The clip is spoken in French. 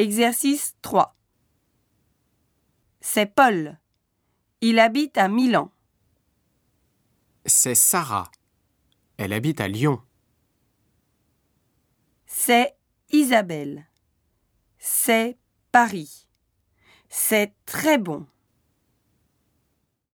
Exercice 3. C'est Paul. Il habite à Milan. C'est Sarah. Elle habite à Lyon. C'est Isabelle. C'est Paris. C'est très bon.